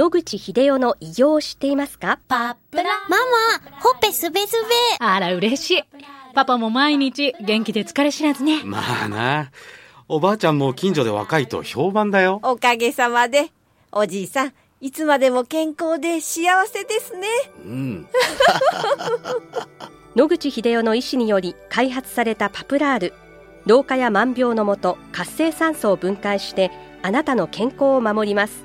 野口秀夫の偉業を知っていますか？パプラママ、ほっぺすべすべ。あら、嬉しい。パパも毎日元気で疲れ知らずね。まあな。おばあちゃんも近所で若いと評判だよ。おかげさまで。おじいさん、いつまでも健康で幸せですね。うん。野口秀夫の医師により開発されたパプラール。老化や万病のもと活性酸素を分解してあなたの健康を守ります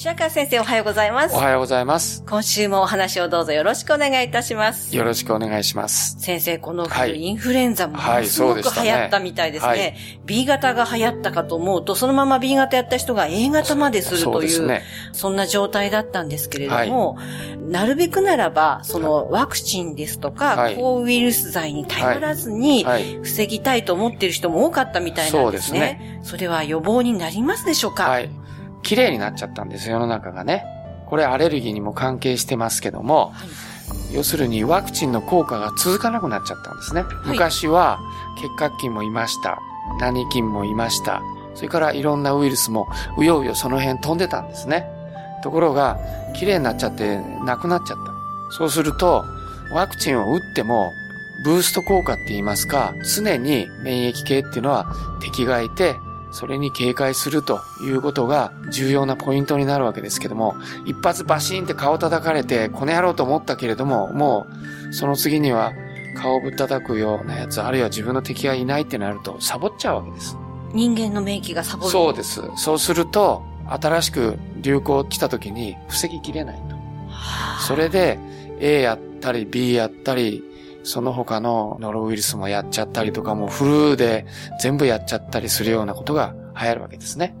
白川先生おはようございます。おはようございます。今週もお話をどうぞよろしくお願いいたします。よろしくお願いします。先生、この冬、はい、インフルエンザもすごく流行ったみたいですね。はいね B 型が流行ったかと思うと、そのまま B 型やった人が A 型までするという、そね、そんな状態だったんですけれども、はい、なるべくならば、そのワクチンですとか、抗ウイルス剤に頼らずに、防ぎたいと思っている人も多かったみたいなんですね。そねそれは予防になりますでしょうか？はい。綺麗になっちゃったんです世の中がね。これアレルギーにも関係してますけども、はい、要するにワクチンの効果が続かなくなっちゃったんですね。はい、昔は結核菌もいました。何菌もいました。それからいろんなウイルスもうようよその辺飛んでたんですね。ところが、綺麗になっちゃってなくなっちゃった。そうすると、ワクチンを打っても、ブースト効果って言いますか、常に免疫系っていうのは敵がいて、それに警戒するということが重要なポイントになるわけですけども、一発バシーンって顔叩かれて、この野郎と思ったけれども、もう、その次には顔をぶったたくようなやつ、あるいは自分の敵がいないってなると、サボっちゃうわけです。人間の免疫がサボるそうです。そうすると、新しく流行来た時に防ぎきれないと。それで、A やったり B やったり、その他のノロウイルスもやっちゃったりとか、もフルで全部やっちゃったりするようなことが流行るわけですね。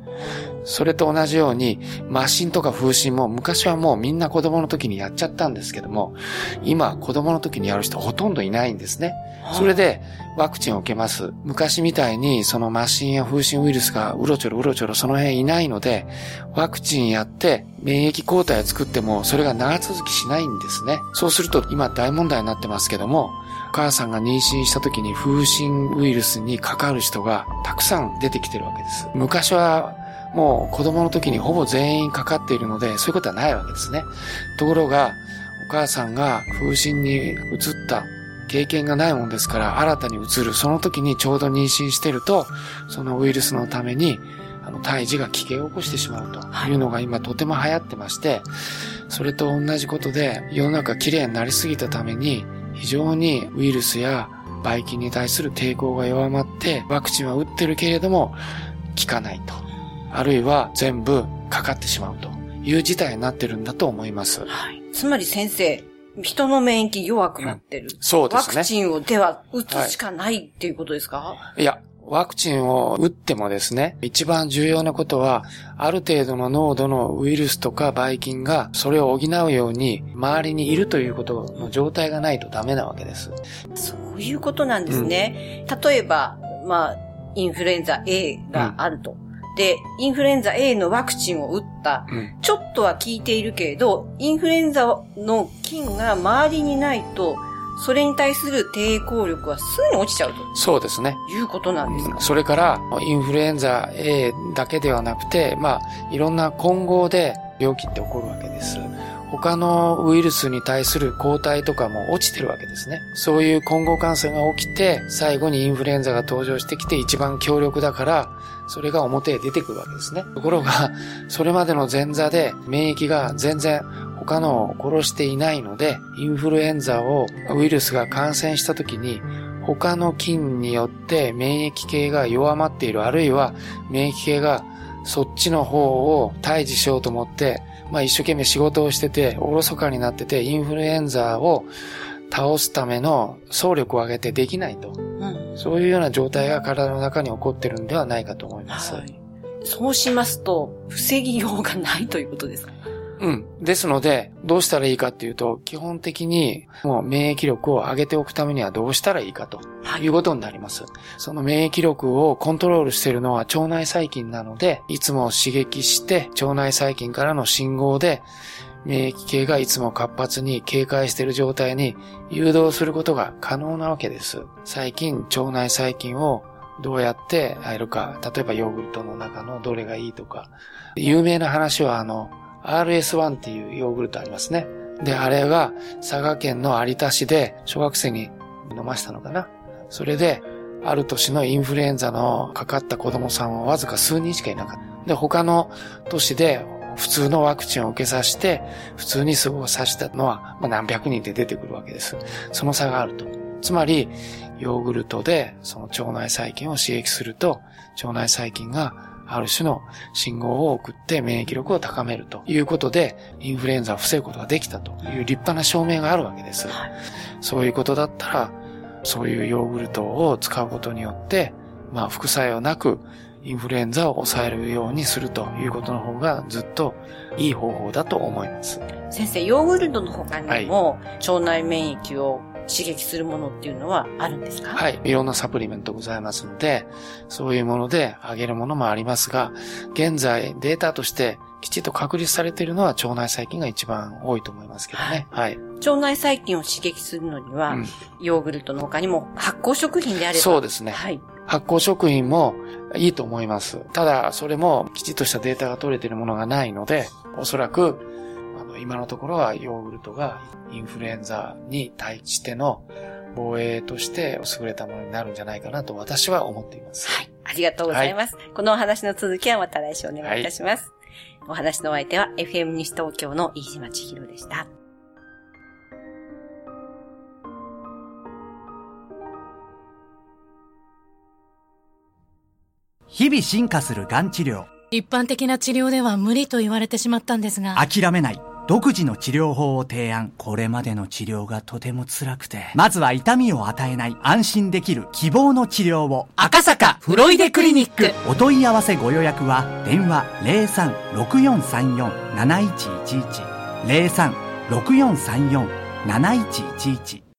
それと同じように、マシンとか風疹も昔はもうみんな子供の時にやっちゃったんですけども、今子供の時にやる人ほとんどいないんですね。それでワクチンを受けます。昔みたいにそのマシンや風疹ウイルスがうろちょろうろちょろその辺いないので、ワクチンやって免疫抗体を作ってもそれが長続きしないんですね。そうすると今大問題になってますけども、お母さんが妊娠した時に風疹ウイルスにかかる人がたくさん出てきてるわけです。昔はもう子供の時にほぼ全員かかっているので、そういうことはないわけですね。ところが、お母さんが風疹に移った経験がないもんですから、新たに移る。その時にちょうど妊娠してると、そのウイルスのために、あの、胎児が危険を起こしてしまうというのが今とても流行ってまして、それと同じことで、世の中綺麗になりすぎたために、非常にウイルスやばい菌に対する抵抗が弱まって、ワクチンは打ってるけれども、効かないと。あるいは全部かかってしまうという事態になってるんだと思います。はい。つまり先生、人の免疫弱くなってる。うん、そうですね。ワクチンをでは打つしかないっていうことですか、はい、いや、ワクチンを打ってもですね、一番重要なことは、ある程度の濃度のウイルスとかばい菌がそれを補うように周りにいるということの状態がないとダメなわけです。そういうことなんですね。うん、例えば、まあ、インフルエンザ A があると。うんで、インフルエンザ A のワクチンを打った。うん、ちょっとは効いているけれど、インフルエンザの菌が周りにないと、それに対する抵抗力はすぐに落ちちゃうと。そうですね。いうことなんですか？それから、インフルエンザ A だけではなくて、まあ、いろんな混合で病気って起こるわけです。他のウイルスに対する抗体とかも落ちてるわけですね。そういう混合感染が起きて、最後にインフルエンザが登場してきて一番強力だから、それが表へ出てくるわけですね。ところが、それまでの前座で免疫が全然他のを殺していないので、インフルエンザをウイルスが感染した時に、他の菌によって免疫系が弱まっている、あるいは免疫系がそっちの方を退治しようと思って、まあ一生懸命仕事をしてて、おろそかになってて、インフルエンザを倒すための総力を上げてできないと。うん、そういうような状態が体の中に起こってるんではないかと思います。はい、そうしますと、防ぎようがないということですか？うん。ですので、どうしたらいいかっていうと、基本的にもう免疫力を上げておくためにはどうしたらいいかということになります。はい、その免疫力をコントロールしているのは腸内細菌なので、いつも刺激して腸内細菌からの信号で免疫系がいつも活発に警戒している状態に誘導することが可能なわけです。最近、腸内細菌をどうやって入るか、例えばヨーグルトの中のどれがいいとか、有名な話はあの、RS1 っていうヨーグルトありますね。で、あれが佐賀県の有田市で小学生に飲ましたのかな。それで、ある年のインフルエンザのかかった子供さんはわずか数人しかいなかった。で、他の都市で普通のワクチンを受けさせて、普通に過ごさせたのは、まあ、何百人で出てくるわけです。その差があると。つまり、ヨーグルトでその腸内細菌を刺激すると、腸内細菌がある種の信号を送って免疫力を高めるということで、インフルエンザを防ぐことができたという立派な証明があるわけです。そういうことだったら、そういうヨーグルトを使うことによって、まあ副作用なくインフルエンザを抑えるようにするということの方がずっといい方法だと思います。先生、ヨーグルトの他にも、腸内免疫を刺激するものっていうのはあるんですか？はい。いろんなサプリメントございますので、そういうものであげるものもありますが、現在データとしてきちっと確立されているのは腸内細菌が一番多いと思いますけどね。はい。腸内細菌を刺激するのには、うん、ヨーグルトの他にも発酵食品であれば。そうですね。はい。発酵食品もいいと思います。ただ、それもきちっとしたデータが取れているものがないので、おそらく、今のところはヨーグルトがインフルエンザに対しての防衛として優れたものになるんじゃないかなと私は思っています。はい。ありがとうございます。はい、このお話の続きはまた来週お願いいたします。はい、お話のお相手は FM 西東京の飯島千尋でした。日々進化するがん治療。一般的な治療では無理と言われてしまったんですが。諦めない。独自の治療法を提案。これまでの治療がとても辛くて。まずは痛みを与えない安心できる希望の治療を。赤坂フロイデクリニック。お問い合わせご予約は電話03-6434-7111。03-6434-7111